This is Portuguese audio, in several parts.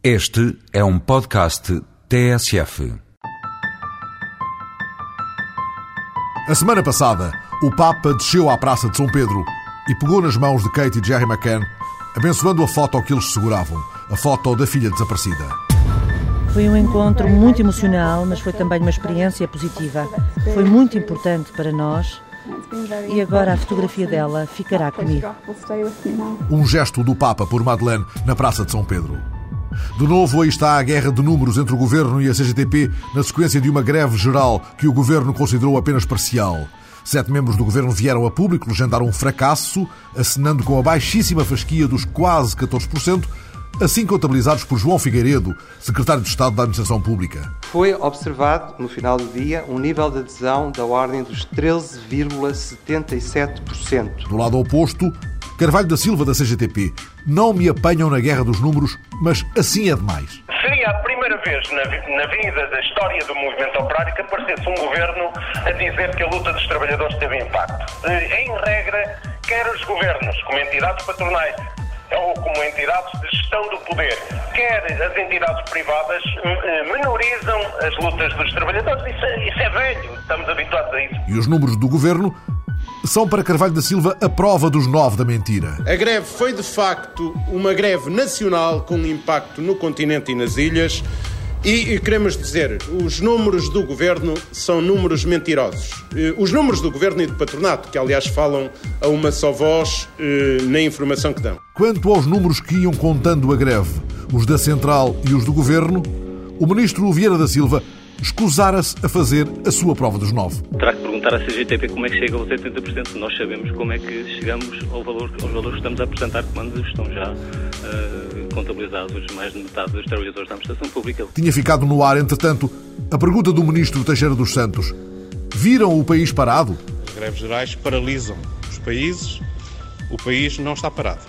Este é um podcast TSF. A semana passada, o Papa desceu à Praça de São Pedro e pegou nas mãos de Kate e Jerry McCann, abençoando a foto que eles seguravam, a foto da filha desaparecida. Foi um encontro muito emocional, mas foi também uma experiência positiva. Foi muito importante para nós e agora a fotografia dela ficará comigo. Um gesto do Papa por Madeleine na Praça de São Pedro. De novo, aí está a guerra de números entre o governo e a CGTP na sequência de uma greve geral que o governo considerou apenas parcial. Sete membros do governo vieram a público legendar um fracasso, assinando com a baixíssima fasquia dos quase 14%, assim contabilizados por João Figueiredo, secretário de Estado da Administração Pública. Foi observado, no final do dia, um nível de adesão da ordem dos 13,77%. Do lado oposto, Carvalho da Silva, da CGTP. Não me apanham na guerra dos números, mas assim é demais. Seria a primeira vez na, na vida da história do movimento operário que aparecesse um governo a dizer que a luta dos trabalhadores teve impacto. Em regra, quer os governos, como entidades patronais, ou como entidades de gestão do poder, quer as entidades privadas eh, menorizam as lutas dos trabalhadores. Isso é, isso é velho, estamos habituados a isso. E os números do governo são para Carvalho da Silva a prova dos nove da mentira. A greve foi de facto uma greve nacional com impacto no continente e nas ilhas. E, e queremos dizer, os números do governo são números mentirosos. Eh, os números do governo e do patronato, que aliás falam a uma só voz eh, na informação que dão. Quanto aos números que iam contando a greve, os da Central e os do governo, o ministro Vieira da Silva escusara-se a fazer a sua prova dos nove. Terá que perguntar à CGTP como é que chega aos 80%. Nós sabemos como é que chegamos ao valor, aos valores que estamos a apresentar, quando estão já uh, contabilizados mais de metade dos trabalhadores da administração pública. Tinha ficado no ar, entretanto, a pergunta do ministro Teixeira dos Santos. Viram o país parado? As greves gerais paralisam os países. O país não está parado.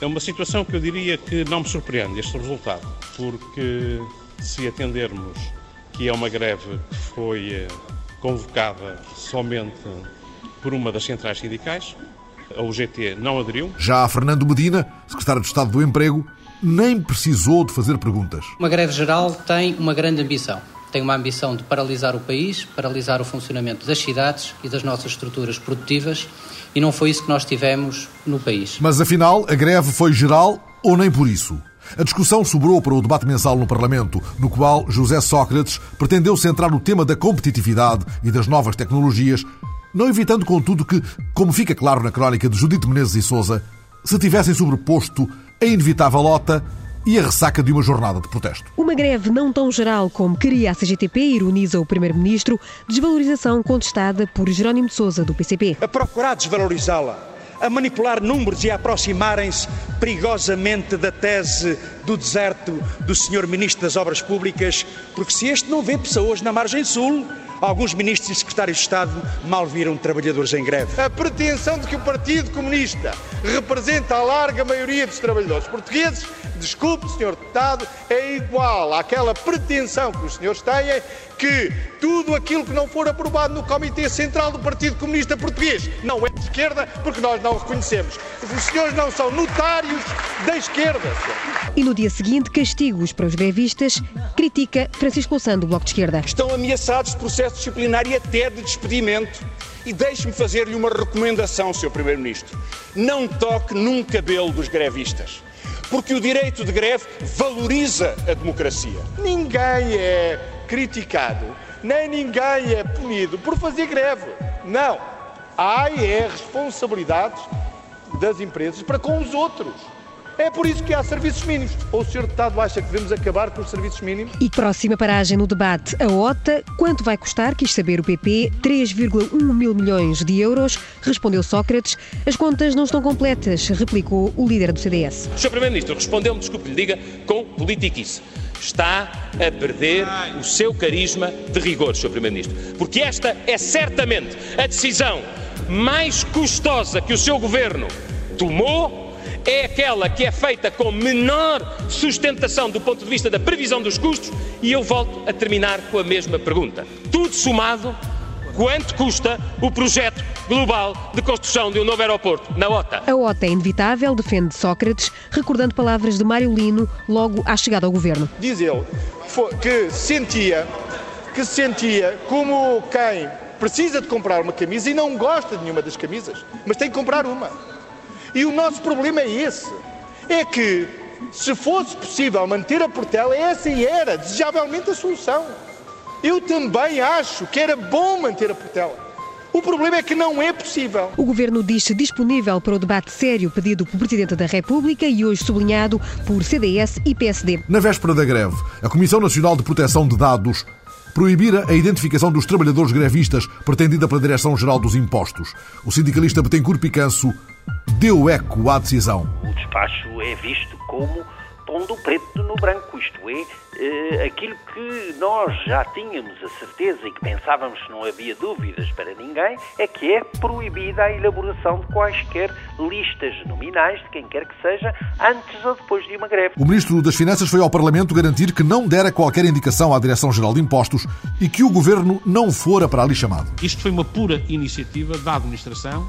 É uma situação que eu diria que não me surpreende este resultado, porque se atendermos que é uma greve que foi eh, convocada somente por uma das centrais sindicais. A UGT não aderiu. Já Fernando Medina, secretário de Estado do Emprego, nem precisou de fazer perguntas. Uma greve geral tem uma grande ambição. Tem uma ambição de paralisar o país, paralisar o funcionamento das cidades e das nossas estruturas produtivas, e não foi isso que nós tivemos no país. Mas afinal, a greve foi geral ou nem por isso? A discussão sobrou para o debate mensal no Parlamento, no qual José Sócrates pretendeu centrar o tema da competitividade e das novas tecnologias, não evitando, contudo, que, como fica claro na crónica de Judite Menezes e Souza, se tivessem sobreposto a inevitável lota e a ressaca de uma jornada de protesto. Uma greve não tão geral como queria a CGTP, ironiza o Primeiro-Ministro, desvalorização contestada por Jerónimo de Souza, do PCP. A procurar desvalorizá-la a manipular números e a aproximarem-se perigosamente da tese do deserto do Sr. Ministro das Obras Públicas, porque se este não vê pessoas na margem sul, alguns ministros e secretários de Estado mal viram trabalhadores em greve. A pretensão de que o Partido Comunista representa a larga maioria dos trabalhadores portugueses, desculpe, Sr. Deputado, é igual àquela pretensão que os senhores têm que tudo aquilo que não for aprovado no Comitê Central do Partido Comunista Português não é de esquerda, porque nós não o reconhecemos. Os senhores não são notários da esquerda. Senhor. No dia seguinte, castigos para os grevistas, critica Francisco Louçã do Bloco de Esquerda. Estão ameaçados de processo disciplinar e até de despedimento. E deixe-me fazer-lhe uma recomendação, Sr. Primeiro-Ministro. Não toque num cabelo dos grevistas porque o direito de greve valoriza a democracia. Ninguém é criticado, nem ninguém é punido por fazer greve. Não. Há é responsabilidades das empresas para com os outros. É por isso que há serviços mínimos. Ou o Sr. Deputado acha que devemos acabar com os serviços mínimos? E próxima paragem no debate. A OTA, quanto vai custar? Quis saber o PP. 3,1 mil milhões de euros. Respondeu Sócrates. As contas não estão completas, replicou o líder do CDS. O Sr. Primeiro-Ministro respondeu-me, desculpe lhe diga, com politiquice está a perder o seu carisma de rigor, Sr. Primeiro-Ministro. Porque esta é certamente a decisão mais custosa que o seu governo tomou. É aquela que é feita com menor sustentação do ponto de vista da previsão dos custos, e eu volto a terminar com a mesma pergunta. Tudo somado, quanto custa o projeto global de construção de um novo aeroporto na OTA. A OTA é inevitável, defende Sócrates, recordando palavras de Mário Lino logo à chegada ao governo. Diz ele que sentia, que sentia como quem precisa de comprar uma camisa e não gosta de nenhuma das camisas, mas tem que comprar uma. E o nosso problema é esse. É que se fosse possível manter a Portela, essa era desejavelmente a solução. Eu também acho que era bom manter a Portela. O problema é que não é possível. O governo diz-se disponível para o debate sério pedido pelo Presidente da República e hoje sublinhado por CDS e PSD. Na véspera da greve, a Comissão Nacional de Proteção de Dados proibira a identificação dos trabalhadores grevistas pretendida pela Direção-Geral dos Impostos. O sindicalista Betancourt Picanço deu eco à decisão. O despacho é visto como pondo preto no branco, isto é, eh, aquilo que nós já tínhamos a certeza e que pensávamos que não havia dúvidas para ninguém, é que é proibida a elaboração de quaisquer listas nominais de quem quer que seja, antes ou depois de uma greve. O Ministro das Finanças foi ao Parlamento garantir que não dera qualquer indicação à Direção-Geral de Impostos e que o Governo não fora para ali chamado. Isto foi uma pura iniciativa da Administração,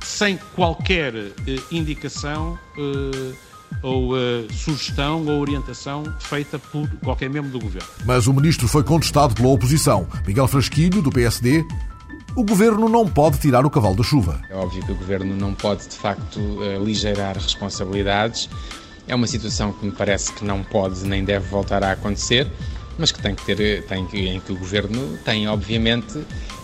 sem qualquer eh, indicação eh, ou uh, sugestão ou orientação feita por qualquer membro do governo. Mas o ministro foi contestado pela oposição. Miguel Frasquilho, do PSD, o governo não pode tirar o cavalo da chuva. É óbvio que o governo não pode, de facto, aligeirar responsabilidades. É uma situação que me parece que não pode nem deve voltar a acontecer, mas que tem que ter, tem que, em que o governo tem, obviamente,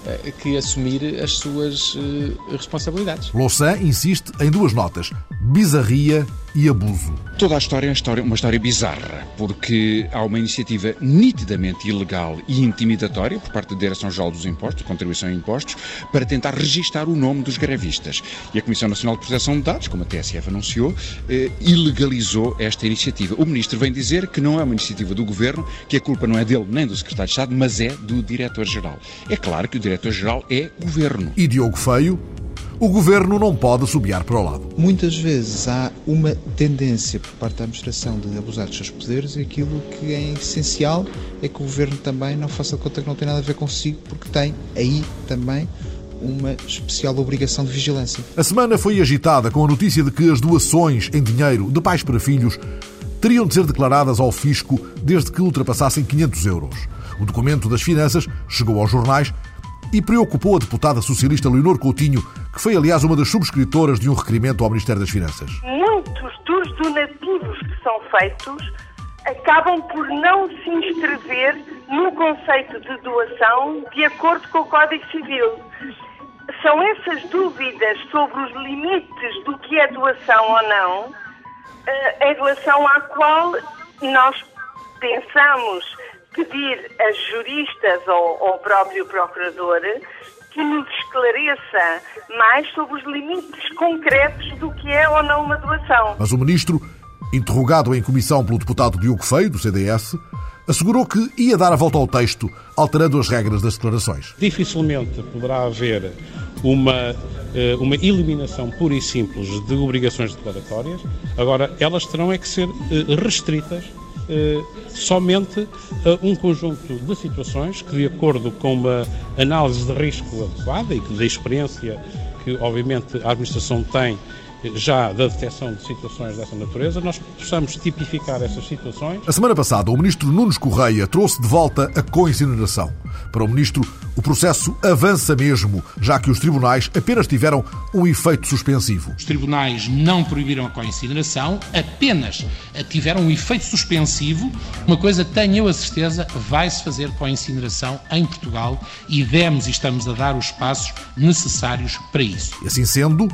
eh, que assumir as suas eh, responsabilidades. Louçã insiste em duas notas: bizarria e abuso. Toda a história é uma história, bizarra, porque há uma iniciativa nitidamente ilegal e intimidatória por parte da Direção-Geral dos Impostos, Contribuição e Impostos, para tentar registar o nome dos grevistas. E a Comissão Nacional de Proteção de Dados, como a TSF anunciou, eh, ilegalizou esta iniciativa. O Ministro vem dizer que não é uma iniciativa do Governo, que a culpa não é dele nem do Secretário de Estado, mas é do Diretor-Geral. É claro que o Diretor-Geral é Governo. E Diogo Feio o governo não pode subiar para o lado. Muitas vezes há uma tendência por parte da administração de abusar dos seus poderes e aquilo que é essencial é que o governo também não faça de conta que não tem nada a ver consigo, porque tem aí também uma especial obrigação de vigilância. A semana foi agitada com a notícia de que as doações em dinheiro de pais para filhos teriam de ser declaradas ao fisco desde que ultrapassassem 500 euros. O documento das finanças chegou aos jornais e preocupou a deputada socialista Leonor Coutinho, que foi, aliás, uma das subscritoras de um requerimento ao Ministério das Finanças. Muitos dos donativos que são feitos acabam por não se inscrever no conceito de doação de acordo com o Código Civil. São essas dúvidas sobre os limites do que é doação ou não, eh, em relação à qual nós pensamos pedir a juristas ou ao próprio procurador que nos esclareça mais sobre os limites concretos do que é ou não uma doação. Mas o ministro, interrogado em comissão pelo deputado Diogo Feio, do CDS, assegurou que ia dar a volta ao texto, alterando as regras das declarações. Dificilmente poderá haver uma, eh, uma eliminação pura e simples de obrigações declaratórias. Agora, elas terão é que ser eh, restritas somente a um conjunto de situações que, de acordo com uma análise de risco adequada e que da experiência que, obviamente, a administração tem já da detecção de situações dessa natureza, nós possamos tipificar essas situações. A semana passada, o ministro Nunes Correia trouxe de volta a co-incineração. Para o ministro, o processo avança mesmo, já que os tribunais apenas tiveram um efeito suspensivo. Os tribunais não proibiram a co-incineração, apenas tiveram um efeito suspensivo. Uma coisa tenho eu a certeza, vai-se fazer co-incineração em Portugal e demos e estamos a dar os passos necessários para isso. E assim sendo,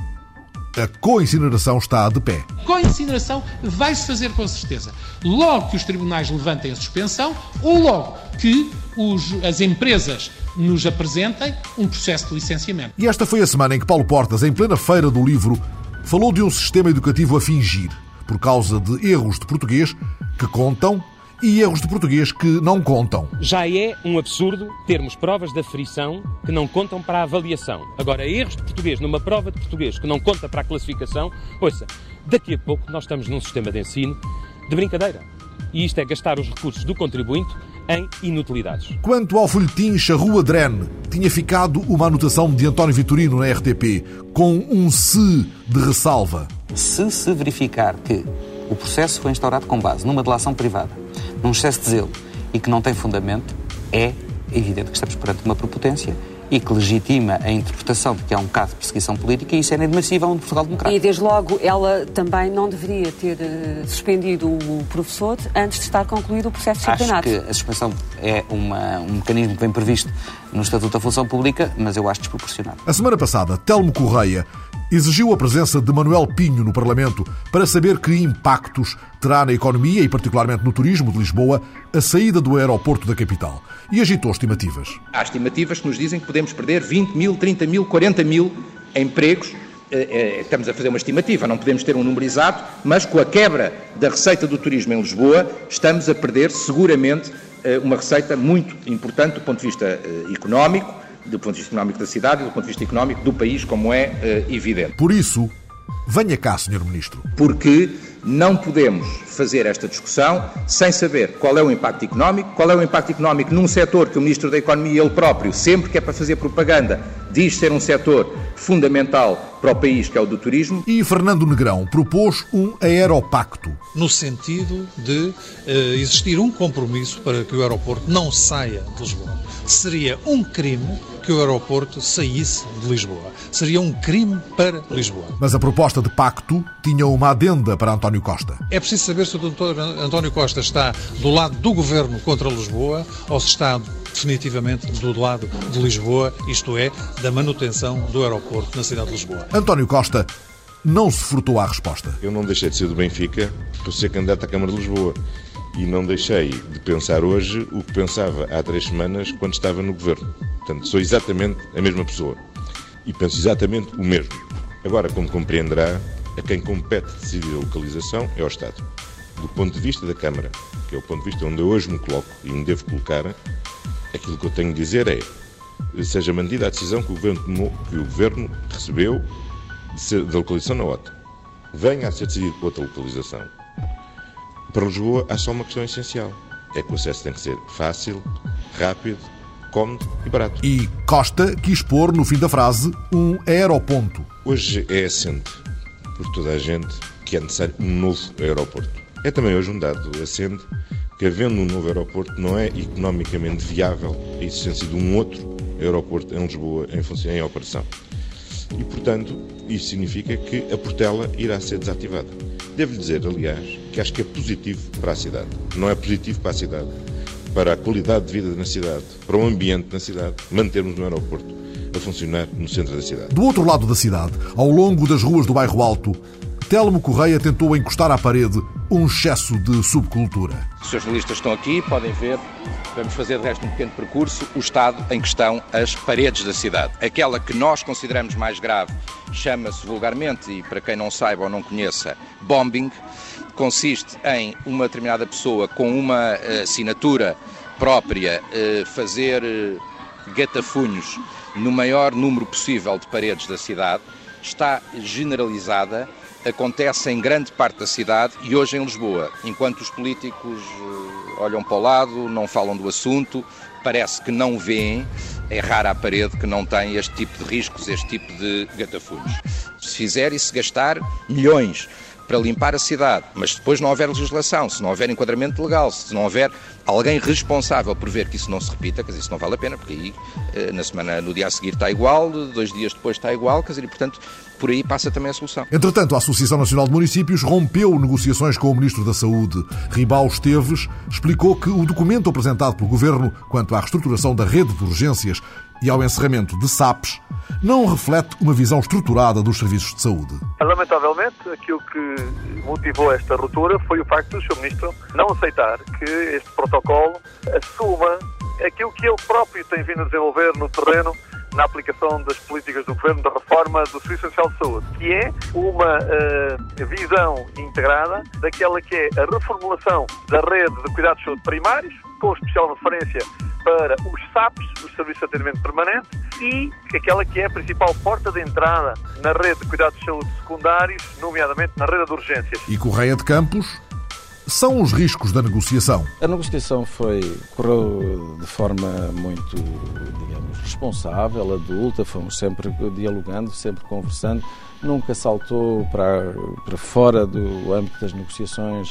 a co-incineração está de pé. Co-incineração vai-se fazer com certeza. Logo que os tribunais levantem a suspensão ou logo que os, as empresas nos apresentem um processo de licenciamento. E esta foi a semana em que Paulo Portas, em plena feira do livro, falou de um sistema educativo a fingir, por causa de erros de português que contam e erros de português que não contam. Já é um absurdo termos provas de aferição que não contam para a avaliação. Agora, erros de português numa prova de português que não conta para a classificação, ouça, daqui a pouco nós estamos num sistema de ensino de brincadeira. e isto é gastar os recursos do contribuinte em inutilidades. Quanto ao folhetim Charrua Drene, tinha ficado uma anotação de António Vitorino na RTP, com um se de ressalva. Se se verificar que o processo foi instaurado com base numa delação privada, num excesso de zelo e que não tem fundamento, é evidente que estamos perante uma prepotência e que legitima a interpretação de que há um caso de perseguição política e isso é inadmissível no Portugal Democrático. E desde logo ela também não deveria ter uh, suspendido o professor antes de estar concluído o processo disciplinar. Acho que a suspensão é uma, um mecanismo que vem previsto no Estatuto da Função Pública, mas eu acho desproporcionado. A semana passada, Telmo Correia exigiu a presença de Manuel Pinho no Parlamento para saber que impactos terá na economia e particularmente no turismo de Lisboa a saída do aeroporto da capital e agitou estimativas. Há estimativas que nos dizem que podemos perder 20 mil, 30 mil, 40 mil empregos. Eh, eh, estamos a fazer uma estimativa, não podemos ter um número exato, mas com a quebra da receita do turismo em Lisboa, estamos a perder seguramente eh, uma receita muito importante do ponto de vista económico, do ponto de vista económico da cidade e do ponto de vista económico do país, como é evidente. Por isso, venha cá, Sr. Ministro. Porque não podemos fazer esta discussão sem saber qual é o impacto económico, qual é o impacto económico num setor que o Ministro da Economia, ele próprio, sempre que é para fazer propaganda, diz ser um setor fundamental para o país, que é o do turismo. E Fernando Negrão propôs um aeropacto. No sentido de uh, existir um compromisso para que o aeroporto não saia de Lisboa. Seria um crime que o aeroporto saísse de Lisboa. Seria um crime para Lisboa. Mas a proposta de pacto tinha uma adenda para António Costa. É preciso saber se o doutor António Costa está do lado do governo contra Lisboa ou se está definitivamente do lado de Lisboa, isto é, da manutenção do aeroporto na cidade de Lisboa. António Costa não se furtou à resposta. Eu não deixei de ser do Benfica para ser candidato à Câmara de Lisboa e não deixei de pensar hoje o que pensava há três semanas quando estava no governo. Portanto, sou exatamente a mesma pessoa e penso exatamente o mesmo. Agora, como compreenderá, a quem compete decidir a localização é o Estado. Do ponto de vista da Câmara, que é o ponto de vista onde eu hoje me coloco e me devo colocar, aquilo que eu tenho de dizer é seja mantida a decisão que o governo, tomou, que o governo recebeu da localização na OTA. Venha a ser decidido por outra localização. Para Lisboa há só uma questão essencial. É que o acesso tem que ser fácil, rápido, cómodo e barato. E Costa quis pôr no fim da frase um aeroponto. Hoje é assente por toda a gente que é necessário um novo aeroporto. É também hoje um dado assente que, havendo um novo aeroporto, não é economicamente viável a existência de um outro aeroporto em Lisboa em, função, em operação. E, portanto, isso significa que a Portela irá ser desativada. Devo dizer, aliás, que acho que é positivo para a cidade. Não é positivo para a cidade, para a qualidade de vida na cidade, para o ambiente na cidade, mantermos um aeroporto a funcionar no centro da cidade. Do outro lado da cidade, ao longo das ruas do bairro Alto, Telmo Correia tentou encostar à parede um excesso de subcultura. Os jornalistas estão aqui, podem ver. Vamos fazer de resto um pequeno percurso. O estado em questão, as paredes da cidade. Aquela que nós consideramos mais grave chama-se vulgarmente, e para quem não saiba ou não conheça, bombing consiste em uma determinada pessoa com uma uh, assinatura própria uh, fazer uh, gatafunhos no maior número possível de paredes da cidade, está generalizada, acontece em grande parte da cidade e hoje em Lisboa, enquanto os políticos olham para o lado, não falam do assunto, parece que não veem, é rara a parede que não tem este tipo de riscos, este tipo de gatafunhos. Se fizer e se gastar milhões para limpar a cidade, mas depois não houver legislação, se não houver enquadramento legal, se não houver alguém responsável por ver que isso não se repita, quer dizer, isso não vale a pena, porque aí eh, na semana, no dia a seguir está igual, dois dias depois está igual, quer dizer, e portanto por aí passa também a solução. Entretanto, a Associação Nacional de Municípios rompeu negociações com o Ministro da Saúde. Ribal Esteves explicou que o documento apresentado pelo Governo quanto à reestruturação da rede de urgências e ao encerramento de SAPs não reflete uma visão estruturada dos serviços de saúde. Lamentavelmente, aquilo que motivou esta ruptura foi o facto do Sr. Ministro não aceitar que este protocolo assuma aquilo que ele próprio tem vindo a desenvolver no terreno na aplicação das políticas do Governo da reforma do Serviço Social de Saúde, que é uma uh, visão integrada daquela que é a reformulação da rede de cuidados de saúde primários, com especial referência para os SAPs, os Serviços de Atendimento Permanente, e aquela que é a principal porta de entrada na rede de cuidados de saúde secundários, nomeadamente na rede de urgências. E Correia de Campos são os riscos da negociação? A negociação foi correu de forma muito, digamos, responsável, adulta, fomos sempre dialogando, sempre conversando, nunca saltou para, para fora do âmbito das negociações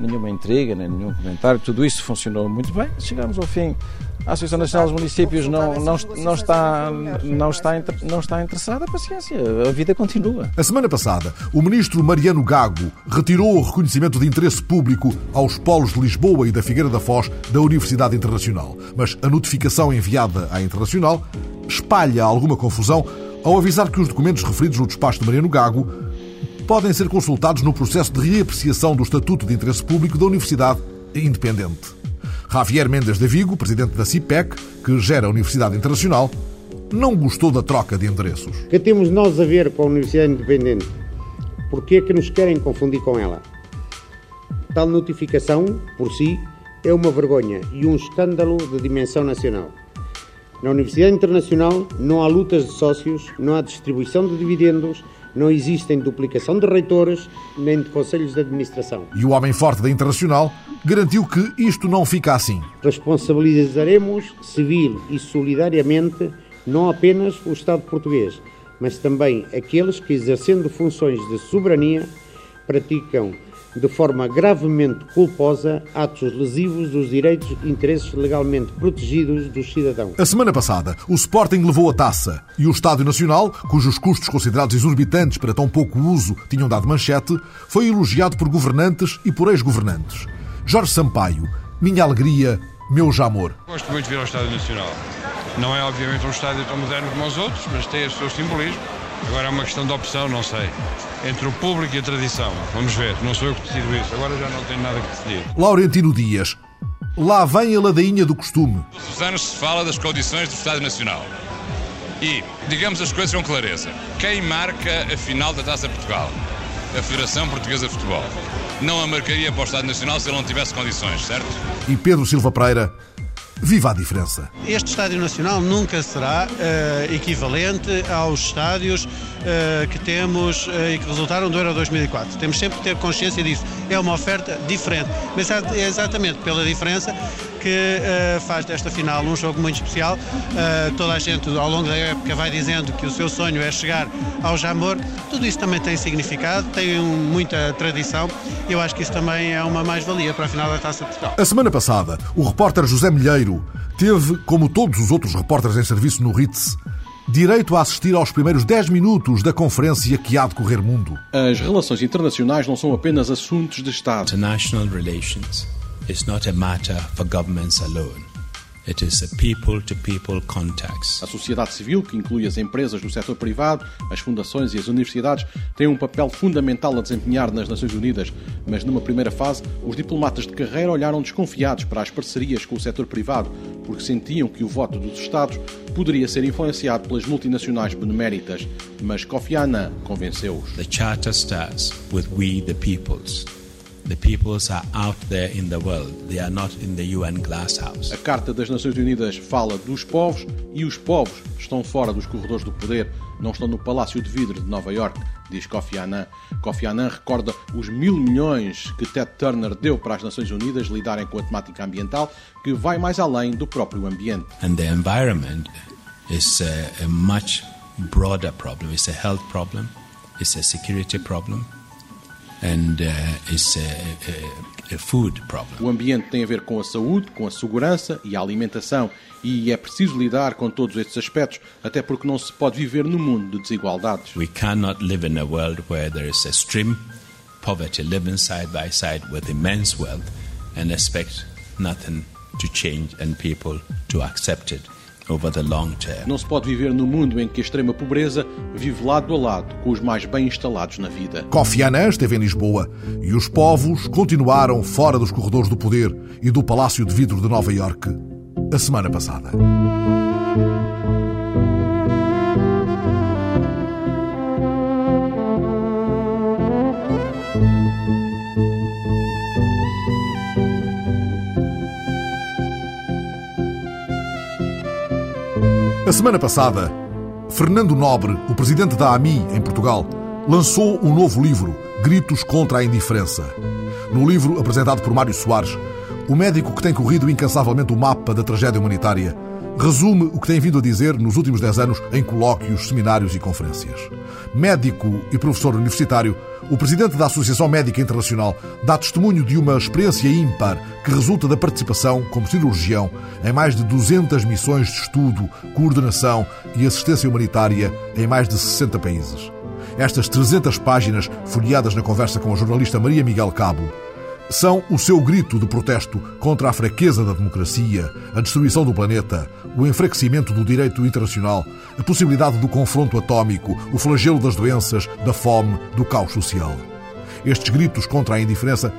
nenhuma intriga, nem nenhum comentário, tudo isso funcionou muito bem. Chegamos ao fim. A Associação Nacional dos Municípios não, não, não, está, não, está, não está interessada, paciência, a vida continua. A semana passada, o ministro Mariano Gago retirou o reconhecimento de interesse público aos polos de Lisboa e da Figueira da Foz da Universidade Internacional. Mas a notificação enviada à Internacional espalha alguma confusão ao avisar que os documentos referidos no despacho de Mariano Gago podem ser consultados no processo de reapreciação do Estatuto de Interesse Público da Universidade Independente. Javier Mendes de Vigo, presidente da CIPEC, que gera a Universidade Internacional, não gostou da troca de endereços. O que temos nós a ver com a Universidade Independente? Porquê é que nos querem confundir com ela? Tal notificação, por si, é uma vergonha e um escândalo de dimensão nacional. Na Universidade Internacional não há lutas de sócios, não há distribuição de dividendos, não existem duplicação de reitores nem de conselhos de administração. E o homem forte da Internacional garantiu que isto não fica assim. Responsabilizaremos civil e solidariamente não apenas o Estado português, mas também aqueles que, exercendo funções de soberania, praticam de forma gravemente culposa atos lesivos dos direitos e interesses legalmente protegidos dos cidadãos. A semana passada, o Sporting levou a taça e o Estádio Nacional, cujos custos considerados exorbitantes para tão pouco uso tinham dado manchete, foi elogiado por governantes e por ex-governantes. Jorge Sampaio, minha alegria, meu jamor. Gosto muito de vir ao Estádio Nacional. Não é, obviamente, um estádio tão moderno como os outros, mas tem o seu simbolismo. Agora é uma questão de opção, não sei. Entre o público e a tradição. Vamos ver, não sou eu que decido isso. Agora já não tenho nada que decidir. Laurentino Dias. Lá vem a ladainha do costume. Todos os anos se fala das condições do Estado Nacional. E, digamos as coisas com clareza, quem marca a final da Taça Portugal? A Federação Portuguesa de Futebol. Não a marcaria para o Estado Nacional se ele não tivesse condições, certo? E Pedro Silva Pereira Viva a diferença! Este Estádio Nacional nunca será uh, equivalente aos estádios uh, que temos uh, e que resultaram do Euro 2004. Temos sempre que ter consciência disso. É uma oferta diferente. Mas é exatamente pela diferença que faz desta final um jogo muito especial. toda a gente, ao longo da época, vai dizendo que o seu sonho é chegar ao Jamor. Tudo isso também tem significado, tem um, muita tradição. E eu acho que isso também é uma mais-valia para a final da Taça de Portugal. A semana passada, o repórter José Milheiro teve, como todos os outros repórteres em serviço no RITS, direito a assistir aos primeiros 10 minutos da conferência que há de correr mundo. As relações internacionais não são apenas assuntos de Estado. International relations is not a matter for governments alone. It is a people-to-people contacts. A sociedade civil, que inclui as empresas do setor privado, as fundações e as universidades, tem um papel fundamental a desempenhar nas Nações Unidas, mas numa primeira fase, os diplomatas de carreira olharam desconfiados para as parcerias com o setor privado, porque sentiam que o voto dos Estados poderia ser influenciado pelas multinacionais beneméritas. Mas Kofi Annan convenceu-os. The Charter starts with we the peoples. The peoples are out there in the world. They are not in the UN glass house. A Carta das Nações Unidas fala dos povos e os povos estão fora dos corredores do poder, não estão no Palácio de Vidro de Nova York, diz Kofi Annan. Kofi Annan recorda os mil milhões que Ted Turner deu para as Nações Unidas lidarem com a temática ambiental, que vai mais além do próprio ambiente. And the environment is a, a much broader problem. It's a health problem. It's a security problem and uh, it's a, a, a food problem. O ambiente tem a ver com a saúde, com a segurança e a alimentação e é preciso lidar com todos estes aspectos, até porque não se pode viver num mundo de desigualdades. We cannot live in a world where there is extreme poverty living side by side with immense wealth and expect nothing to change and people to accept it. Não se pode viver no mundo em que a extrema pobreza vive lado a lado com os mais bem instalados na vida. Kofi Annan esteve em Lisboa e os povos continuaram fora dos corredores do poder e do Palácio de Vidro de Nova Iorque a semana passada. A semana passada, Fernando Nobre, o presidente da AMI em Portugal, lançou um novo livro, Gritos contra a Indiferença. No livro apresentado por Mário Soares, o médico que tem corrido incansavelmente o mapa da tragédia humanitária resume o que tem vindo a dizer nos últimos dez anos em colóquios, seminários e conferências. Médico e professor universitário, o presidente da Associação Médica Internacional dá testemunho de uma experiência ímpar que resulta da participação, como cirurgião, em mais de 200 missões de estudo, coordenação e assistência humanitária em mais de 60 países. Estas 300 páginas, folheadas na conversa com a jornalista Maria Miguel Cabo, são o seu grito de protesto contra a fraqueza da democracia, a destruição do planeta, o enfraquecimento do direito internacional, a possibilidade do confronto atómico, o flagelo das doenças, da fome, do caos social. Estes gritos contra a indiferença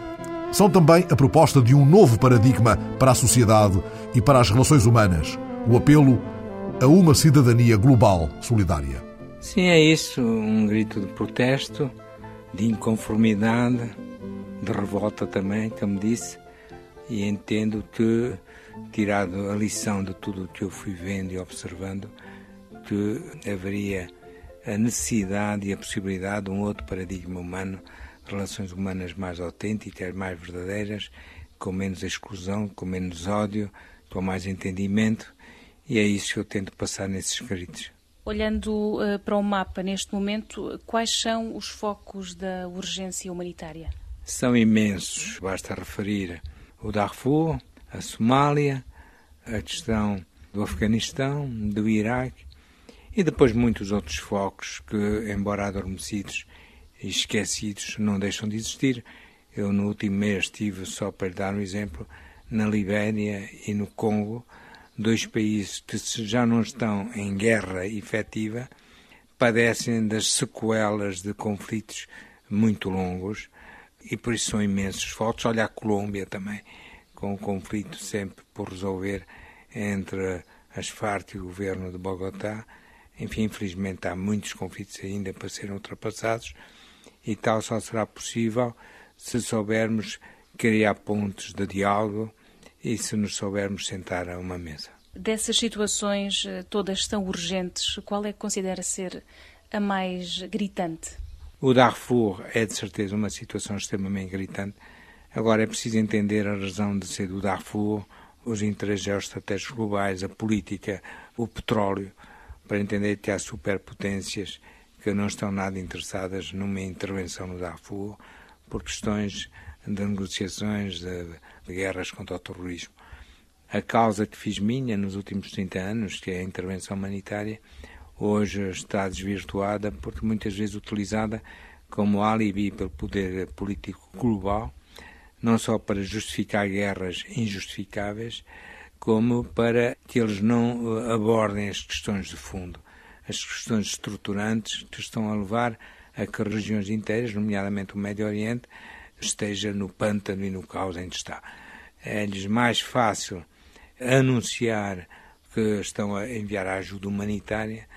são também a proposta de um novo paradigma para a sociedade e para as relações humanas, o apelo a uma cidadania global solidária. Sim, é isso, um grito de protesto, de inconformidade, de revolta também, como disse, e entendo que, tirado a lição de tudo o que eu fui vendo e observando, que haveria a necessidade e a possibilidade de um outro paradigma humano, relações humanas mais autênticas, mais verdadeiras, com menos exclusão, com menos ódio, com mais entendimento, e é isso que eu tento passar nesses escritos. Olhando uh, para o mapa neste momento, quais são os focos da urgência humanitária? São imensos. Basta referir o Darfur, a Somália, a questão do Afeganistão, do Iraque e depois muitos outros focos que, embora adormecidos e esquecidos, não deixam de existir. Eu, no último mês, estive, só para dar um exemplo, na Libéria e no Congo, dois países que já não estão em guerra efetiva, padecem das sequelas de conflitos muito longos e por isso são imensos fotos. Olha a Colômbia também, com o conflito sempre por resolver entre as Farc e o governo de Bogotá. Enfim, infelizmente há muitos conflitos ainda para serem ultrapassados e tal só será possível se soubermos criar pontos de diálogo e se nos soubermos sentar a uma mesa. Dessas situações, eh, todas tão urgentes, qual é que considera ser a mais gritante? O Darfur é de certeza uma situação extremamente gritante. Agora é preciso entender a razão de ser do Darfur, os interesses geoestratégicos globais, a política, o petróleo, para entender que há superpotências que não estão nada interessadas numa intervenção no Darfur por questões de negociações, de, de guerras contra o terrorismo. A causa que fiz minha nos últimos 30 anos, que é a intervenção humanitária, hoje está desvirtuada porque muitas vezes utilizada como alibi pelo poder político global, não só para justificar guerras injustificáveis, como para que eles não eh, abordem as questões de fundo, as questões estruturantes que estão a levar a que regiões inteiras, nomeadamente o Médio Oriente, esteja no pântano e no caos em que está. É-lhes mais fácil anunciar que estão a enviar a ajuda humanitária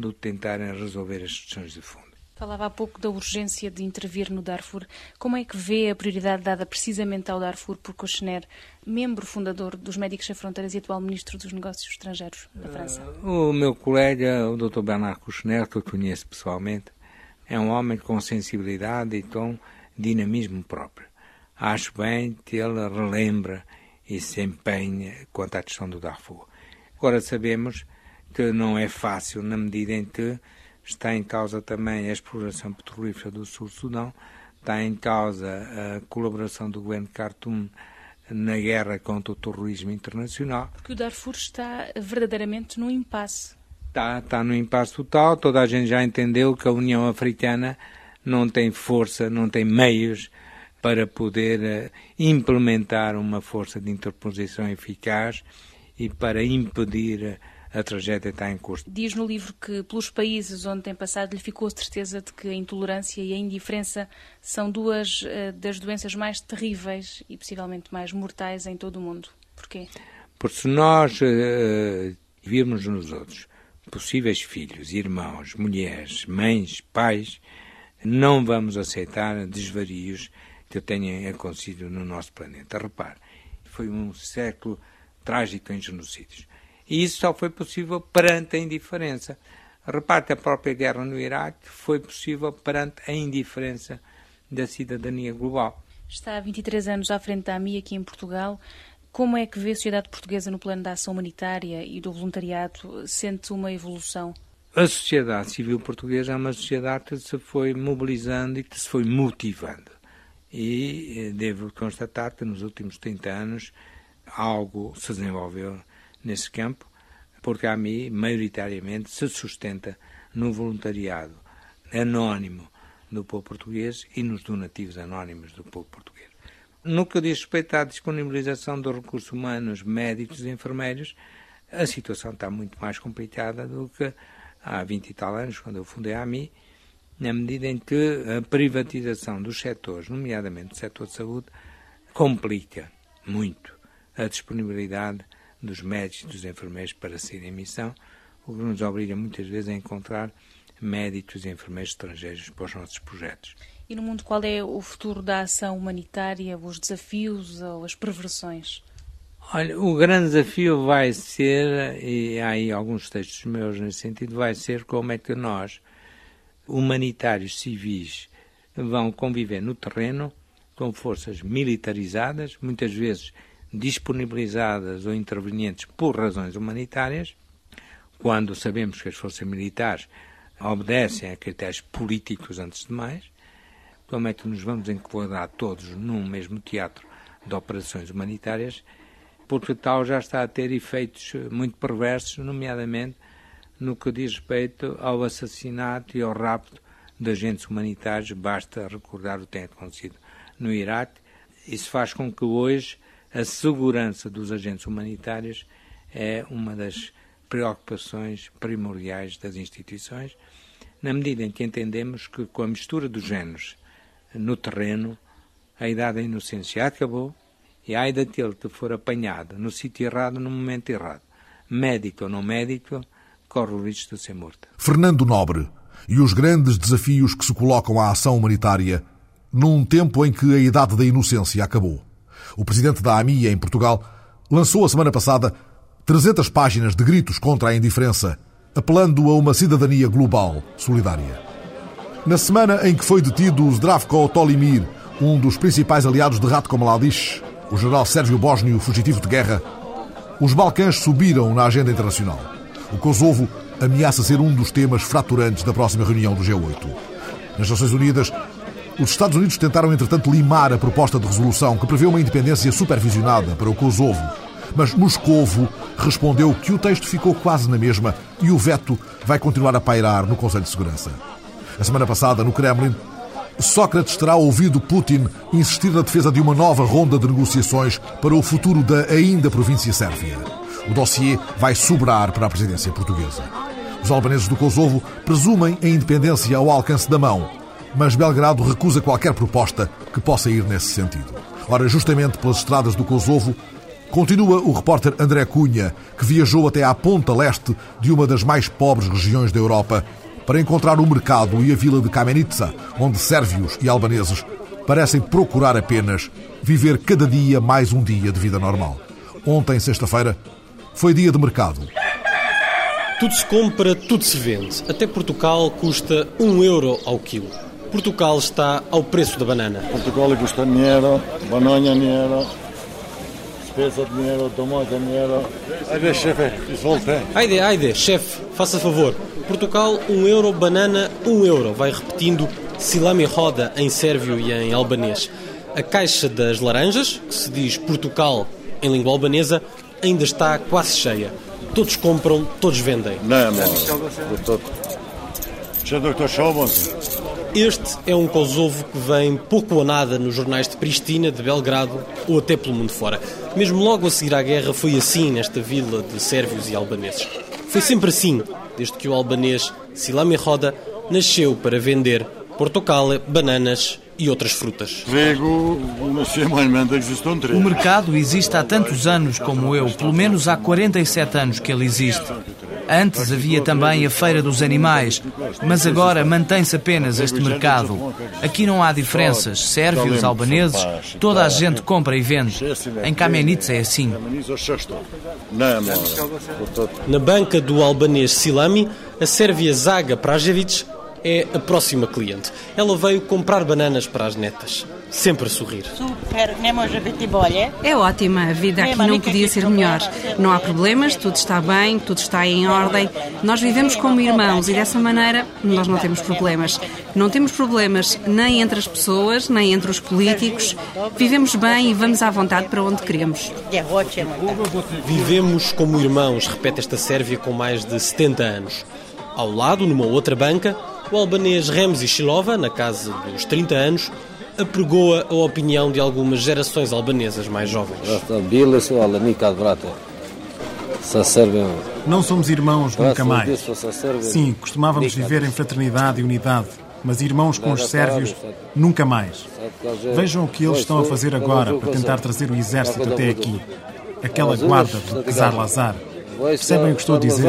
do que tentarem resolver as questões de fundo. Falava há pouco da urgência de intervir no Darfur. Como é que vê a prioridade dada precisamente ao Darfur por Kouchner, membro fundador dos Médicos Sem Fronteiras e atual ministro dos Negócios Estrangeiros da França? Uh, o meu colega, o Dr. Bernard Kouchner, que eu conheço pessoalmente, é um homem com sensibilidade e com dinamismo próprio. Acho bem que ele relembra e se empenha quanto à questão do Darfur. Agora sabemos que não é fácil na medida em que está em causa também a exploração petrolífera do Sul-Sudão, está em causa a colaboração do governo de Khartoum na guerra contra o terrorismo internacional. Porque o Darfur está verdadeiramente no impasse. Está, está no impasse total, toda a gente já entendeu que a União Africana não tem força, não tem meios para poder eh, implementar uma força de interposição eficaz e para impedir a tragédia está em curso. Diz no livro que, pelos países onde tem passado, lhe ficou a certeza de que a intolerância e a indiferença são duas uh, das doenças mais terríveis e possivelmente mais mortais em todo o mundo. Porquê? Porque se nós uh, virmos nos outros possíveis filhos, irmãos, mulheres, mães, pais, não vamos aceitar desvarios que tenham acontecido no nosso planeta. Repare, foi um século trágico em genocídios. E isso só foi possível perante a indiferença. Reparte a própria guerra no Iraque foi possível perante a indiferença da cidadania global. Está há 23 anos à frente da AMI aqui em Portugal. Como é que vê a sociedade portuguesa no plano da ação humanitária e do voluntariado? Sente uma evolução? A sociedade civil portuguesa é uma sociedade que se foi mobilizando e que se foi motivando. E eh, devo constatar que nos últimos 30 anos algo se desenvolveu nesse campo, porque a AMI, maioritariamente, se sustenta no voluntariado anónimo do povo português e nos donativos anónimos do povo português. No que diz respeito à disponibilização dos recursos humanos, médicos e enfermeiros, a situação está muito mais complicada do que há 20 e tal anos, quando eu fundei a AMI, na medida em que a privatização dos setores, nomeadamente o setor de saúde, complica muito a disponibilidade dos médicos e dos enfermeiros para sair em missão, o que nos obriga muitas vezes a encontrar médicos e enfermeiros estrangeiros para os nossos projetos. E no mundo, qual é o futuro da ação humanitária, os desafios ou as perversões? Olha, o grande desafio vai ser, e há aí alguns textos meus nesse sentido, vai ser como é que nós, humanitários civis, vão conviver no terreno com forças militarizadas, muitas vezes disponibilizadas ou intervenientes por razões humanitárias, quando sabemos que as forças militares obedecem a critérios políticos antes de mais, como é que nos vamos enquadrar todos num mesmo teatro de operações humanitárias, porque tal já está a ter efeitos muito perversos, nomeadamente no que diz respeito ao assassinato e ao rapto de agentes humanitários, basta recordar o que tem acontecido no Iraque. Isso faz com que hoje a segurança dos agentes humanitários é uma das preocupações primordiais das instituições, na medida em que entendemos que com a mistura dos géneros no terreno, a idade da inocência acabou e ai daquele que for apanhado no sítio errado no momento errado, médico ou não médico, corre o risco de ser morto. Fernando Nobre e os grandes desafios que se colocam à ação humanitária num tempo em que a idade da inocência acabou. O presidente da AMI em Portugal lançou a semana passada 300 páginas de gritos contra a indiferença, apelando a uma cidadania global solidária. Na semana em que foi detido Zdravko Tolimir, um dos principais aliados de Ratko Mladic, o general Sérgio Bósnio, fugitivo de guerra, os Balcãs subiram na agenda internacional. O Kosovo ameaça ser um dos temas fraturantes da próxima reunião do G8. Nas Nações Unidas, os Estados Unidos tentaram, entretanto, limar a proposta de resolução que prevê uma independência supervisionada para o Kosovo. Mas Moscovo respondeu que o texto ficou quase na mesma e o veto vai continuar a pairar no Conselho de Segurança. A semana passada, no Kremlin, Sócrates terá ouvido Putin insistir na defesa de uma nova ronda de negociações para o futuro da ainda província sérvia. O dossiê vai sobrar para a presidência portuguesa. Os albaneses do Kosovo presumem a independência ao alcance da mão, mas Belgrado recusa qualquer proposta que possa ir nesse sentido. Ora, justamente pelas estradas do Kosovo, continua o repórter André Cunha, que viajou até à ponta leste de uma das mais pobres regiões da Europa para encontrar o mercado e a vila de Kamenica, onde sérvios e albaneses parecem procurar apenas viver cada dia mais um dia de vida normal. Ontem, sexta-feira, foi dia de mercado. Tudo se compra, tudo se vende. Até Portugal custa um euro ao quilo. Portugal está ao preço da banana. Portugal custa dinheiro, banana dinheiro, spesa dinheiro, tomate dinheiro. Ajde, chefe, izvolite. Ajde, ajde, chefe, faça favor. Portugal, um euro, banana, um euro. Vai repetindo Silami Roda em sérvio e em albanês. A caixa das laranjas, que se diz Portugal em língua albanesa, ainda está quase cheia. Todos compram, todos vendem. Não, não. Este é um Kosovo que vem pouco ou nada nos jornais de Pristina, de Belgrado ou até pelo mundo fora. Mesmo logo a seguir à guerra foi assim nesta vila de sérvios e albaneses. Foi sempre assim, desde que o albanês Silami Roda nasceu para vender portocale, bananas e outras frutas. O mercado existe há tantos anos como eu, pelo menos há 47 anos que ele existe. Antes havia também a Feira dos Animais, mas agora mantém-se apenas este mercado. Aqui não há diferenças. Sérvios, albaneses, toda a gente compra e vende. Em Kamenica é assim. Na banca do albanês Silami, a Sérvia Zaga Prajevic é a próxima cliente. Ela veio comprar bananas para as netas, sempre a sorrir. Bolje. É ótima, a vida aqui não podia ser melhor. Não há problemas, tudo está bem, tudo está em ordem. Nós vivemos como irmãos e dessa maneira nós não temos problemas. Não temos problemas nem entre as pessoas, nem entre os políticos. Vivemos bem e vamos à vontade para onde queremos. Vivemos como irmãos, repete esta Sérvia com mais de 70 anos. Ao lado, numa outra banca, o albanês Remzi Shilova, na casa dos 30 anos, apregoa a opinião de algumas gerações albanesas mais jovens. Não somos irmãos nunca mais. Sim, costumávamos viver em fraternidade e unidade, mas irmãos com os sérvios, nunca mais. Vejam o que eles estão a fazer agora para tentar trazer o exército até aqui. Aquela guarda do Czar Lazar. Percebem o que estou a dizer?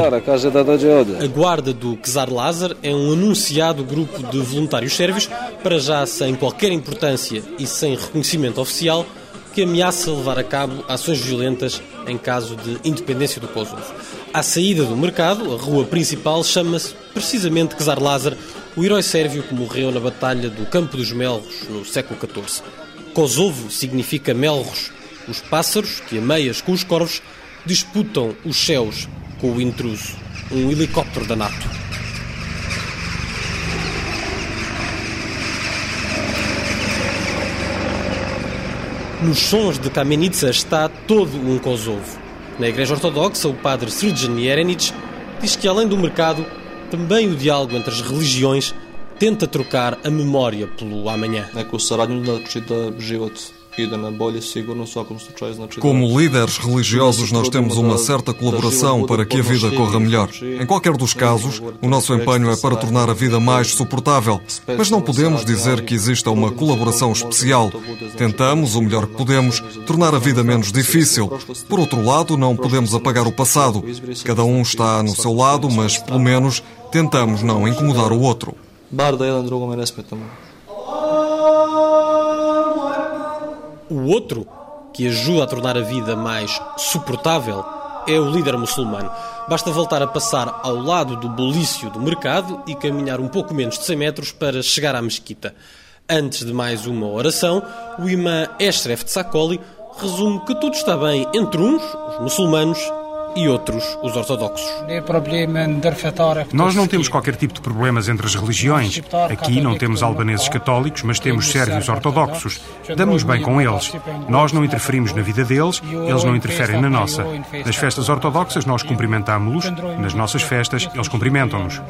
A guarda do Czar Lazar é um anunciado grupo de voluntários sérvios, para já sem qualquer importância e sem reconhecimento oficial, que ameaça levar a cabo ações violentas em caso de independência do Kosovo. À saída do mercado, a rua principal chama-se precisamente Czar Lazar, o herói sérvio que morreu na Batalha do Campo dos Melros no século XIV. Kosovo significa melros, os pássaros que, a meias com os corvos, disputam os céus com o intruso, um helicóptero da NATO. Nos sons de Kamenica está todo um Kosovo. Na Igreja Ortodoxa, o padre Srđan Jerenic diz que, além do mercado, também o diálogo entre as religiões tenta trocar a memória pelo amanhã. Znači da život Como líderes religiosos, nós temos uma certa colaboração para que a vida corra melhor. Em qualquer dos casos, o nosso empenho é para tornar a vida mais suportável. Mas não podemos dizer que exista uma colaboração especial. Tentamos, o melhor que podemos, tornar a vida menos difícil. Por outro lado, não podemos apagar o passado. Cada um está no seu lado, mas pelo menos tentamos não incomodar o outro. Bar da jedan drugome ne smetamo. O outro, que ajuda a tornar a vida mais suportável, é o líder muçulmano. Basta voltar a passar ao lado do bulício do mercado e caminhar um pouco menos de 100 metros para chegar à mesquita. Antes de mais uma oração, o imã Eshref Tsakoli resume que tudo está bem entre uns, os muçulmanos, e outros, os ortodoxos. Nós não temos qualquer tipo de problemas entre as religiões. Aqui não temos albaneses católicos, mas temos sérvios ortodoxos. Damos bem com eles. Nós não interferimos na vida deles, eles não interferem na nossa. Nas festas ortodoxas nós cumprimentamos-los, nas nossas festas eles cumprimentam-nos.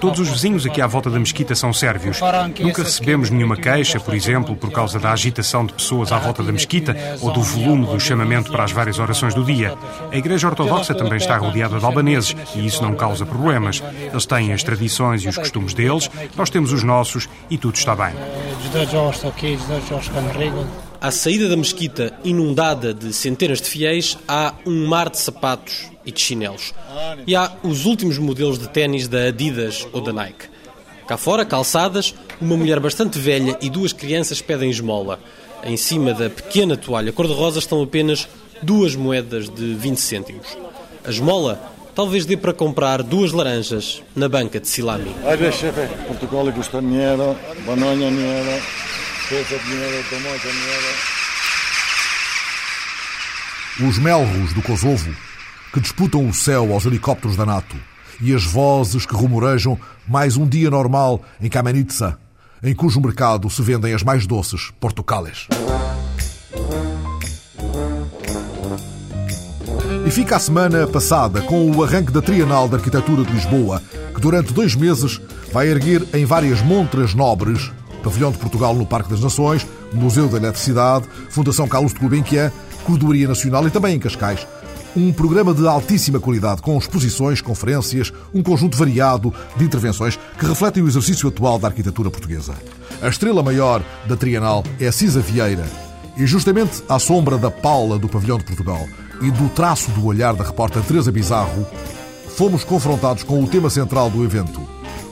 Todos os vizinhos aqui à volta da mesquita são sérvios. Nunca recebemos nenhuma queixa, por exemplo, por causa da agitação de pessoas à volta da mesquita ou do volume do chamamento para as várias orações do dia. A Igreja Ortodoxa também está rodeada de albaneses e isso não causa problemas. Eles têm as tradições e os costumes deles, nós temos os nossos e tudo está bem. À saída da mesquita, inundada de centenas de fiéis, há um mar de sapatos e de chinelos. E há os últimos modelos de ténis da Adidas ou da Nike. Cá fora, calçadas, uma mulher bastante velha e duas crianças pedem esmola. Em cima da pequena toalha cor-de-rosa estão apenas duas moedas de 20 cêntimos. A esmola talvez dê para comprar duas laranjas na banca de Silami. Portugali gusta dinheiro, banana dinheiro, pesa dinheiro, tomate dinheiro. Os melros do Kosovo, que disputam o céu aos helicópteros da NATO, e as vozes que rumorejam mais um dia normal em Kamenica, em cujo mercado se vendem as mais doces portucales. E fica a semana passada com o arranque da Trienal de Arquitetura de Lisboa, que durante dois meses vai erguer em várias montras nobres Pavilhão de Portugal no Parque das Nações, Museu da Eletricidade, Fundação Carlos de Gulbenkian, Cordoaria Nacional e também em Cascais. Um programa de altíssima qualidade, com exposições, conferências, um conjunto variado de intervenções que refletem o exercício atual da arquitetura portuguesa. A estrela maior da Trienal é Cisa Vieira, e justamente à sombra da Paula do Pavilhão de Portugal e do traço do olhar da repórter Teresa Bizarro, fomos confrontados com o tema central do evento: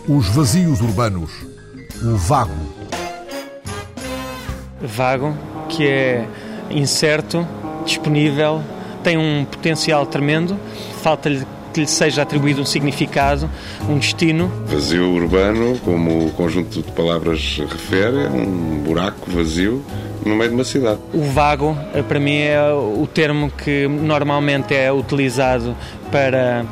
os vazios urbanos, o vago. Vago, que é incerto, disponível, tem um potencial tremendo, falta-lhe que lhe seja atribuído um significado, um destino. Vazio urbano, como o conjunto de palavras refere, é um buraco vazio no meio de uma cidade. O vago, eh, para mim, é o termo que normalmente é utilizado para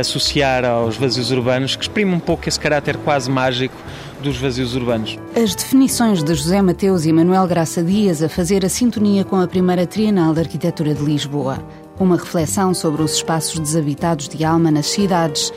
associar aos vazios urbanos, que exprime um pouco esse caráter quase mágico dos vazios urbanos. As definições de José Mateus e Manuel Graça Dias a fazer a sintonia com a primeira Trienal de Arquitetura de Lisboa. Uma reflexão sobre os espaços desabitados de alma nas cidades.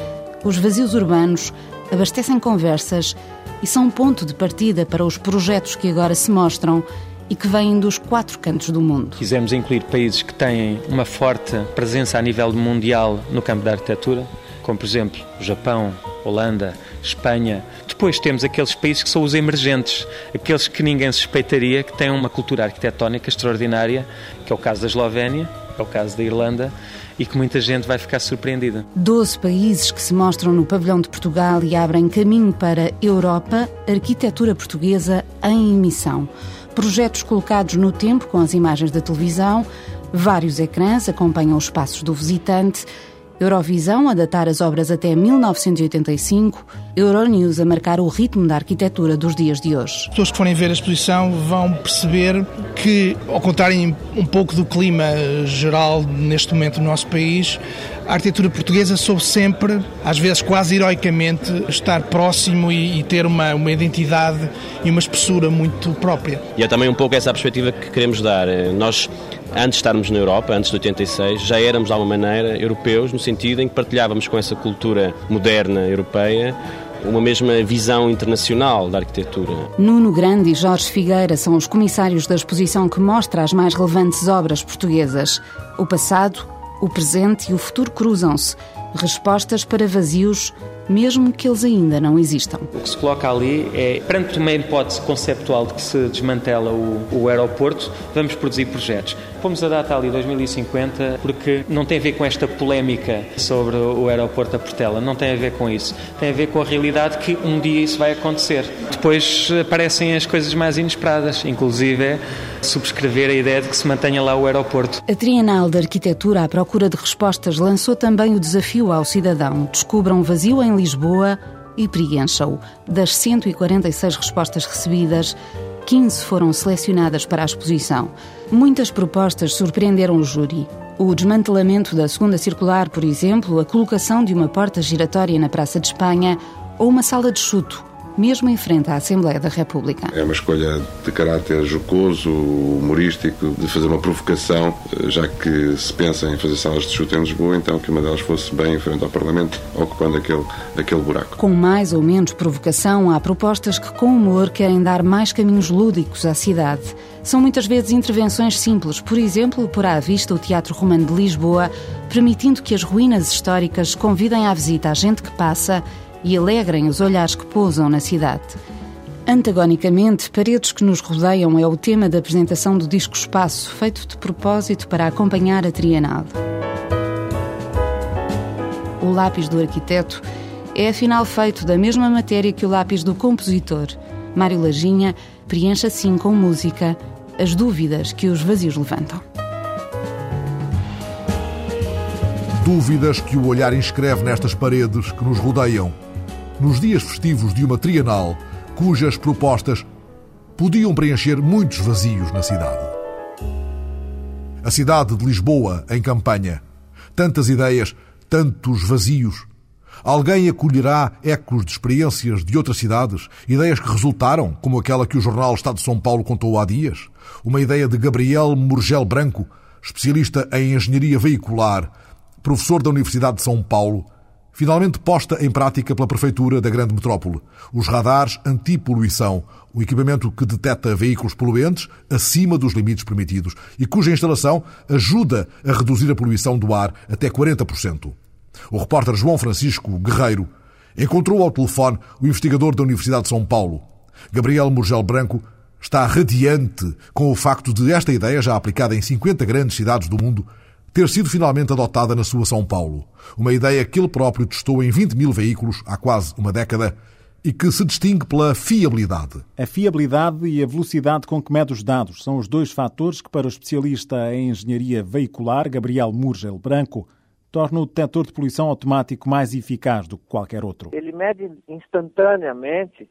Os vazios urbanos abastecem conversas e são um ponto de partida para os projetos que agora se mostram e que vêm dos quatro cantos do mundo. Quisemos incluir países que têm uma forte presença a nível mundial no campo da arquitetura, como por exemplo o Japão, Holanda, Espanha. Depois temos aqueles países que são os emergentes, aqueles que ninguém suspeitaria que têm uma cultura arquitetónica extraordinária, que é o caso da Eslovénia, é o caso da Irlanda, e que muita gente vai ficar surpreendida. Doze países que se mostram no pavilhão de Portugal e abrem caminho para Europa, arquitetura portuguesa em emissão. Projetos colocados no tempo com as imagens da televisão, vários ecrãs acompanham os passos do visitante Eurovisão a datar as obras até 1985, Euronews a marcar o ritmo da arquitetura dos dias de hoje. As pessoas que forem ver a exposição vão perceber que, ao contarem um pouco do clima geral neste momento no nosso país, a arquitetura portuguesa soube sempre, às vezes quase heroicamente, estar próximo e, e, ter uma, uma identidade e uma espessura muito própria. E é também um pouco essa a perspectiva que queremos dar. Nós antes de estarmos na Europa, antes de 86, já éramos de alguma maneira europeus, no sentido em que partilhávamos com essa cultura moderna europeia uma mesma visão internacional da arquitetura. Nuno Grande e Jorge Figueira são os comissários da exposição que mostra as mais relevantes obras portuguesas. O passado, o presente e o futuro cruzam-se. Respostas para vazios mesmo que eles ainda não existam. O que se coloca ali é, perante uma hipótese conceptual de que se desmantela o, o aeroporto, vamos produzir projetos. Fomos a data ali 2050 porque não tem a ver com esta polémica sobre o aeroporto da Portela, não tem a ver com isso. Tem a ver com a realidade que um dia isso vai acontecer. Depois aparecem as coisas mais inesperadas, inclusive é subscrever a ideia de que se mantenha lá o aeroporto. A Trienal de Arquitetura à procura de respostas lançou também o desafio ao cidadão. Descubra um vazio em Lisboa e preencha-o. Das 146 respostas recebidas, 15 foram selecionadas para a exposição. Muitas propostas surpreenderam o júri. O desmantelamento da segunda circular, por exemplo, a colocação de uma porta giratória na Praça de Espanha ou uma sala de chuto mesmo em frente à Assembleia da República. É uma escolha de caráter jocoso, humorístico, de fazer uma provocação, já que se pensa em fazer salas de chute em Lisboa, então que uma delas fosse bem em frente ao Parlamento, ocupando aquele, aquele buraco. Com mais ou menos provocação, há propostas que, com humor, querem dar mais caminhos lúdicos à cidade. São muitas vezes intervenções simples, por exemplo, por à vista o Teatro Romano de Lisboa, permitindo que as ruínas históricas convidem à visita a gente que passa e alegrem os olhares que pousam na cidade. Antagonicamente, Paredes que nos rodeiam é o tema da apresentação do disco Espaço, feito de propósito para acompanhar a Trienal. O lápis do arquiteto é afinal feito da mesma matéria que o lápis do compositor. Mário Lajinha preenche assim com música as dúvidas que os vazios levantam. Dúvidas que o olhar inscreve nestas paredes que nos rodeiam nos dias festivos de uma trienal cujas propostas podiam preencher muitos vazios na cidade. A cidade de Lisboa em campanha. Tantas ideias, tantos vazios. Alguém acolherá ecos de experiências de outras cidades, ideias que resultaram, como aquela que o jornal Estado de São Paulo contou há dias? Uma ideia de Gabriel Murgel Branco, especialista em engenharia veicular, professor da Universidade de São Paulo, finalmente posta em prática pela Prefeitura da grande metrópole. Os radares antipoluição, o equipamento que detecta veículos poluentes acima dos limites permitidos e cuja instalação ajuda a reduzir a poluição do ar até 40%. O repórter João Francisco Guerreiro encontrou ao telefone o investigador da Universidade de São Paulo. Gabriel Murgel Branco está radiante com o facto de esta ideia, já aplicada em 50 grandes cidades do mundo, ter sido finalmente adotada na sua São Paulo. Uma ideia que ele próprio testou em 20 mil veículos há quase uma década e que se distingue pela fiabilidade. A fiabilidade e a velocidade com que mede os dados são os dois fatores que, para o especialista em engenharia veicular, Gabriel Murgel Branco, torna o detector de poluição automático mais eficaz do que qualquer outro. Ele mede instantaneamente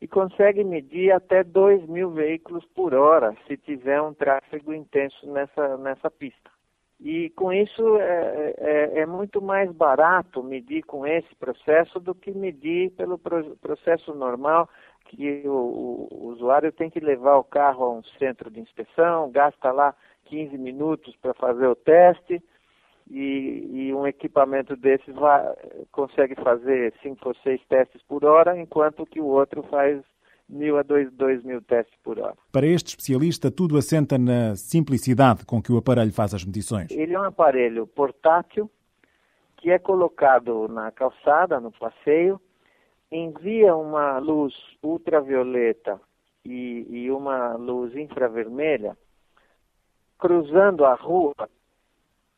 e consegue medir até 2 mil veículos por hora se tiver um tráfego intenso nessa, nessa pista. E com isso é, é, é, muito mais barato medir com esse processo do que medir pelo processo normal, que o, o usuário tem que levar o carro a um centro de inspeção, gasta lá 15 minutos para fazer o teste, e, e, um equipamento desses vai, consegue fazer 5 ou 6 testes por hora, enquanto que o outro faz mil a dois, dois mil testes por hora. Para este especialista, tudo assenta na simplicidade com que o aparelho faz as medições. Ele é um aparelho portátil que é colocado na calçada, no passeio, envia uma luz ultravioleta e, e uma luz infravermelha cruzando a rua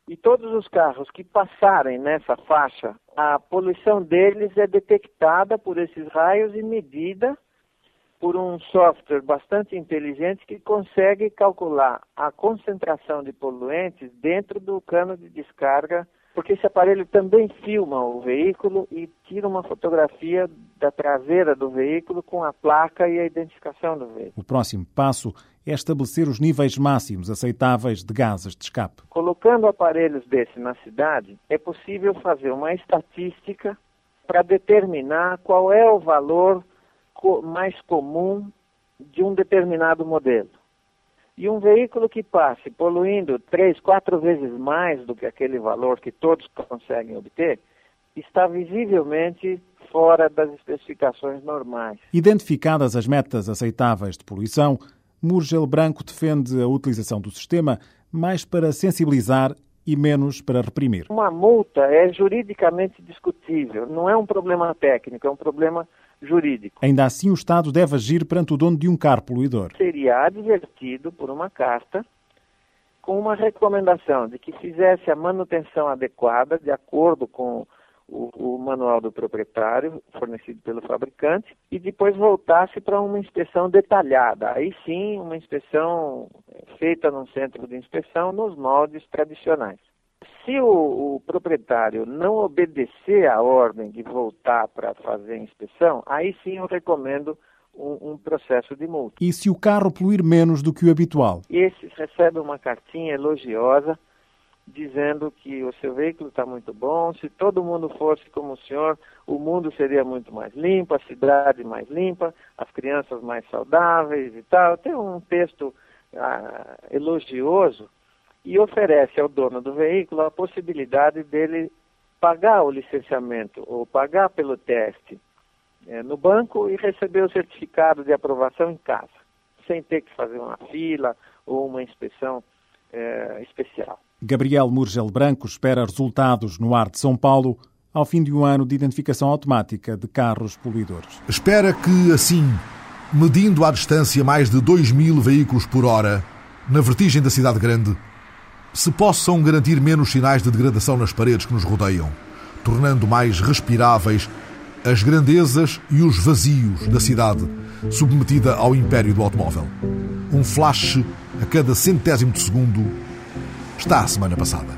e todos os carros que passarem nessa faixa, a poluição deles é detectada por esses raios e medida por um software bastante inteligente que consegue calcular a concentração de poluentes dentro do cano de descarga, porque esse aparelho também filma o veículo e tira uma fotografia da traseira do veículo com a placa e a identificação do veículo. O próximo passo é estabelecer os níveis máximos aceitáveis de gases de escape. Colocando aparelhos desse na cidade, é possível fazer uma estatística para determinar qual é o valor mais comum de um determinado modelo. E um veículo que passe poluindo três, quatro vezes mais do que aquele valor que todos conseguem obter, está visivelmente fora das especificações normais. Identificadas as metas aceitáveis de poluição, Murgel Branco defende a utilização do sistema mais para sensibilizar e menos para reprimir. Uma multa é juridicamente discutível, não é um problema técnico, é um problema jurídico. Ainda assim, o Estado deve agir perante o dono de um carro poluidor. Seria advertido por uma carta com uma recomendação de que fizesse a manutenção adequada de acordo com o, o, manual do proprietário, fornecido pelo fabricante, e depois voltasse para uma inspeção detalhada. Aí sim, uma inspeção feita num centro de inspeção nos moldes tradicionais. Se o, o proprietário não obedecer à ordem de voltar para fazer a inspeção, aí sim eu recomendo um, um, processo de multa. E se o carro poluir menos do que o habitual? Esses recebem uma cartinha elogiosa dizendo que o seu veículo está muito bom, se todo mundo fosse como o senhor, o mundo seria muito mais limpo, a cidade mais limpa, as crianças mais saudáveis e tal. Tem um texto ah, elogioso e oferece ao dono do veículo a possibilidade dele pagar o licenciamento ou pagar pelo teste é, no banco e receber o certificado de aprovação em casa, sem ter que fazer uma fila ou uma inspeção é, especial. Gabriel Murgel Branco espera resultados no ar de São Paulo ao fim de um ano de identificação automática de carros poluidores. Espera que, assim, medindo à distância mais de 2 mil veículos por hora, na vertigem da cidade grande, se possam garantir menos sinais de degradação nas paredes que nos rodeiam, tornando mais respiráveis as grandezas e os vazios da cidade submetida ao império do automóvel. Um flash a cada centésimo de segundo está a semana passada.